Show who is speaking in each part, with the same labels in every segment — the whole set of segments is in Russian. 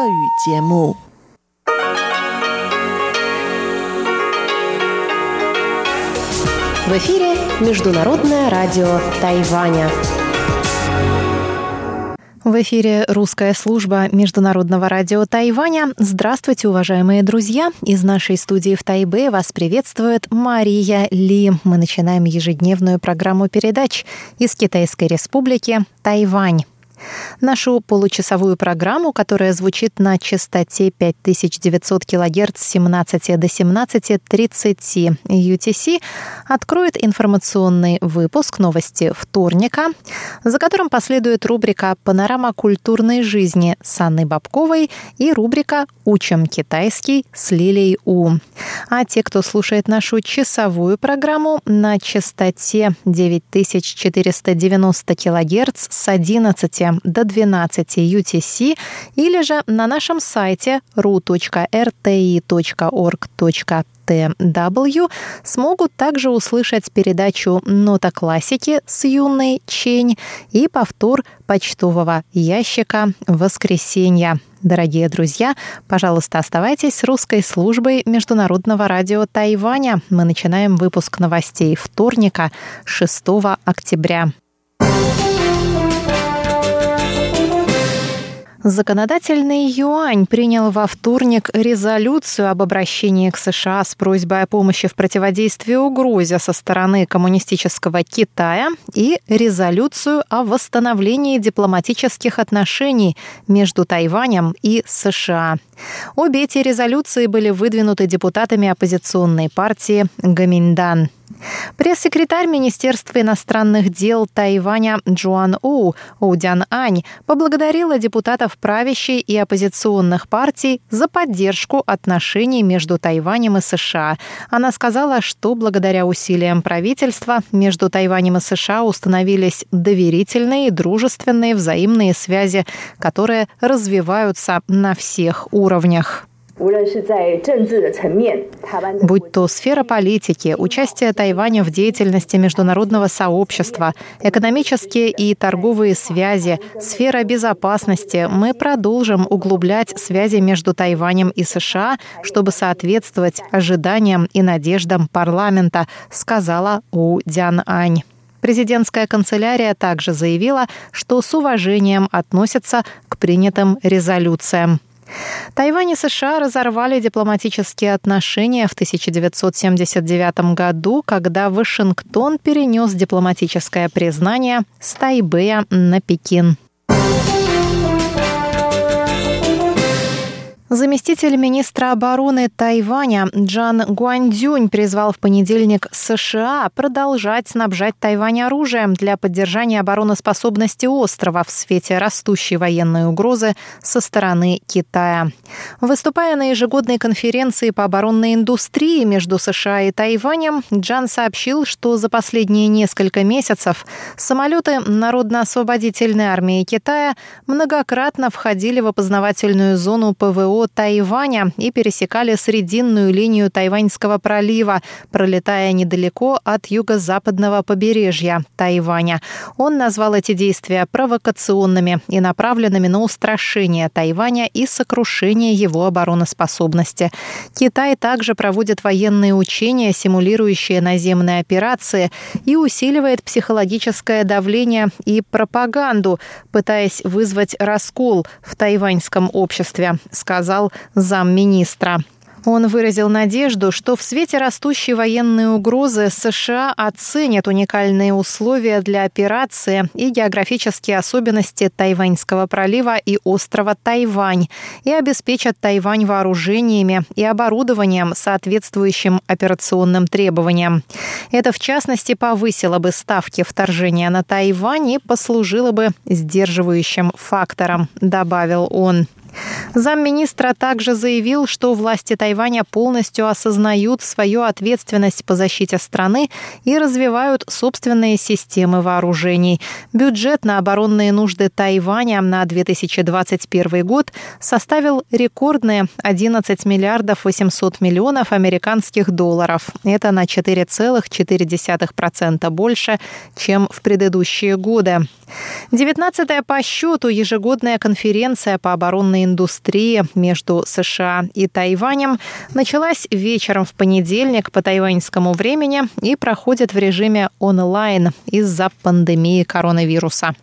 Speaker 1: В эфире Международное радио Тайваня.
Speaker 2: В эфире русская служба Международного радио Тайваня. Здравствуйте, уважаемые друзья! Из нашей студии в Тайбе вас приветствует Мария Ли. Мы начинаем ежедневную программу передач из Китайской Республики Тайвань. Нашу получасовую программу, которая звучит на частоте 5900 кГц с 17 до 17.30 UTC, откроет информационный выпуск новости вторника, за которым последует рубрика «Панорама культурной жизни» с Анной Бабковой и рубрика «Учим китайский» с Лилией У. А те, кто слушает нашу часовую программу на частоте 9490 кГц с 11 до 12 UTC или же на нашем сайте ru.rti.org.tw смогут также услышать передачу «Нота классики» с юной Чень и повтор почтового ящика «Воскресенье». Дорогие друзья, пожалуйста, оставайтесь с русской службой Международного радио Тайваня. Мы начинаем выпуск новостей вторника, 6 октября. Законодательный юань принял во вторник резолюцию об обращении к США с просьбой о помощи в противодействии угрозе со стороны коммунистического Китая и резолюцию о восстановлении дипломатических отношений между Тайванем и США. Обе эти резолюции были выдвинуты депутатами оппозиционной партии Гаминдан. Пресс-секретарь Министерства иностранных дел Тайваня Джоан У Удян Ань поблагодарила депутатов правящей и оппозиционных партий за поддержку отношений между Тайванем и США. Она сказала, что благодаря усилиям правительства между Тайванем и США установились доверительные, дружественные взаимные связи, которые развиваются на всех уровнях. Будь то сфера политики, участие Тайваня в деятельности международного сообщества, экономические и торговые связи, сфера безопасности, мы продолжим углублять связи между Тайванем и США, чтобы соответствовать ожиданиям и надеждам парламента, сказала У Дян Ань. Президентская канцелярия также заявила, что с уважением относятся к принятым резолюциям. Тайвань и США разорвали дипломатические отношения в 1979 году, когда Вашингтон перенес дипломатическое признание с Тайбэя на Пекин. Заместитель министра обороны Тайваня Джан Гуандзюнь призвал в понедельник США продолжать снабжать Тайвань оружием для поддержания обороноспособности острова в свете растущей военной угрозы со стороны Китая. Выступая на ежегодной конференции по оборонной индустрии между США и Тайванем, Джан сообщил, что за последние несколько месяцев самолеты Народно-освободительной армии Китая многократно входили в опознавательную зону ПВО Тайваня и пересекали срединную линию Тайваньского пролива, пролетая недалеко от юго-западного побережья Тайваня. Он назвал эти действия провокационными и направленными на устрашение Тайваня и сокрушение его обороноспособности. Китай также проводит военные учения, симулирующие наземные операции, и усиливает психологическое давление и пропаганду, пытаясь вызвать раскол в тайваньском обществе, сказал сказал замминистра. Он выразил надежду, что в свете растущей военной угрозы США оценят уникальные условия для операции и географические особенности Тайваньского пролива и острова Тайвань и обеспечат Тайвань вооружениями и оборудованием, соответствующим операционным требованиям. Это, в частности, повысило бы ставки вторжения на Тайвань и послужило бы сдерживающим фактором, добавил он. Замминистра также заявил, что власти Тайваня полностью осознают свою ответственность по защите страны и развивают собственные системы вооружений. Бюджет на оборонные нужды Тайваня на 2021 год составил рекордные 11 миллиардов 800 миллионов американских долларов. Это на 4,4% больше, чем в предыдущие годы. 19-я по счету ежегодная конференция по оборонной индустрии между США и Тайванем началась вечером в понедельник по тайваньскому времени и проходит в режиме онлайн из-за пандемии коронавируса.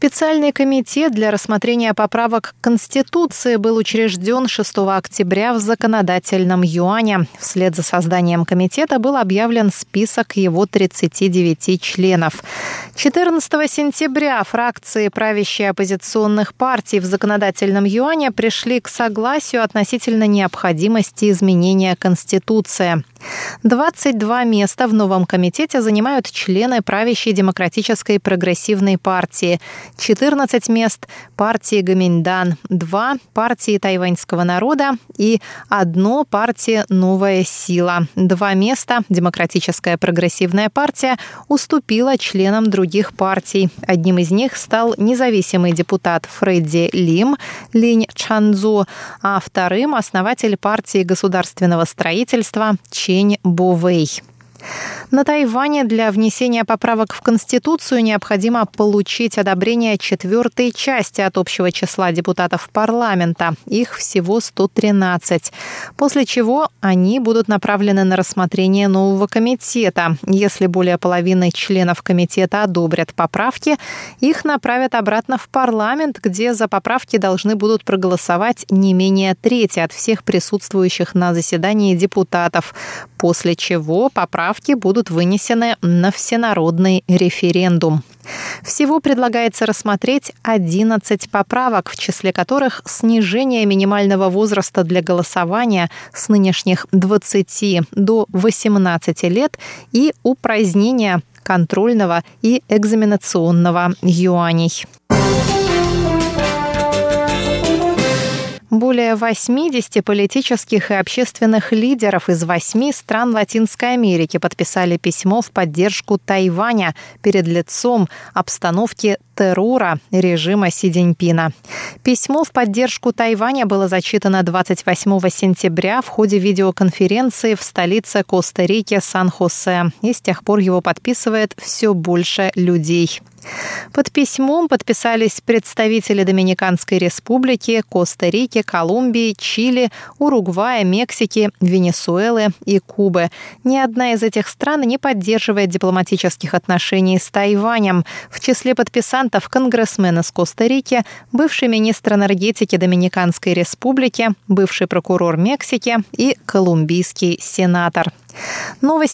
Speaker 2: Специальный комитет для рассмотрения поправок к Конституции был учрежден 6 октября в законодательном юане. Вслед за созданием комитета был объявлен список его 39 членов. 14 сентября фракции правящей оппозиционных партий в законодательном юане пришли к согласию относительно необходимости изменения Конституции. 22 места в новом комитете занимают члены правящей демократической прогрессивной партии, 14 мест партии Гаминьдан, 2 партии тайваньского народа и одно партии «Новая сила». Два места демократическая прогрессивная партия уступила членам других партий. Одним из них стал независимый депутат Фредди Лим, Линь Чанзу, а вторым – основатель партии государственного строительства Чень Бувей. На Тайване для внесения поправок в Конституцию необходимо получить одобрение четвертой части от общего числа депутатов парламента. Их всего 113. После чего они будут направлены на рассмотрение нового комитета. Если более половины членов комитета одобрят поправки, их направят обратно в парламент, где за поправки должны будут проголосовать не менее трети от всех присутствующих на заседании депутатов. После чего поправки будут будут вынесены на всенародный референдум. Всего предлагается рассмотреть 11 поправок, в числе которых снижение минимального возраста для голосования с нынешних 20 до 18 лет и упразднение контрольного и экзаменационного юаней. Более 80 политических и общественных лидеров из восьми стран Латинской Америки подписали письмо в поддержку Тайваня перед лицом обстановки террора режима Си Цзиньпина. Письмо в поддержку Тайваня было зачитано 28 сентября в ходе видеоконференции в столице Коста-Рики Сан-Хосе, и с тех пор его подписывает все больше людей. Под письмом подписались представители Доминиканской республики, Коста-Рики, Колумбии, Чили, Уругвая, Мексики, Венесуэлы и Кубы. Ни одна из этих стран не поддерживает дипломатических отношений с Тайванем. В числе подписантов конгрессмен из Коста-Рики, бывший министр энергетики Доминиканской республики, бывший прокурор Мексики и колумбийский сенатор. Новость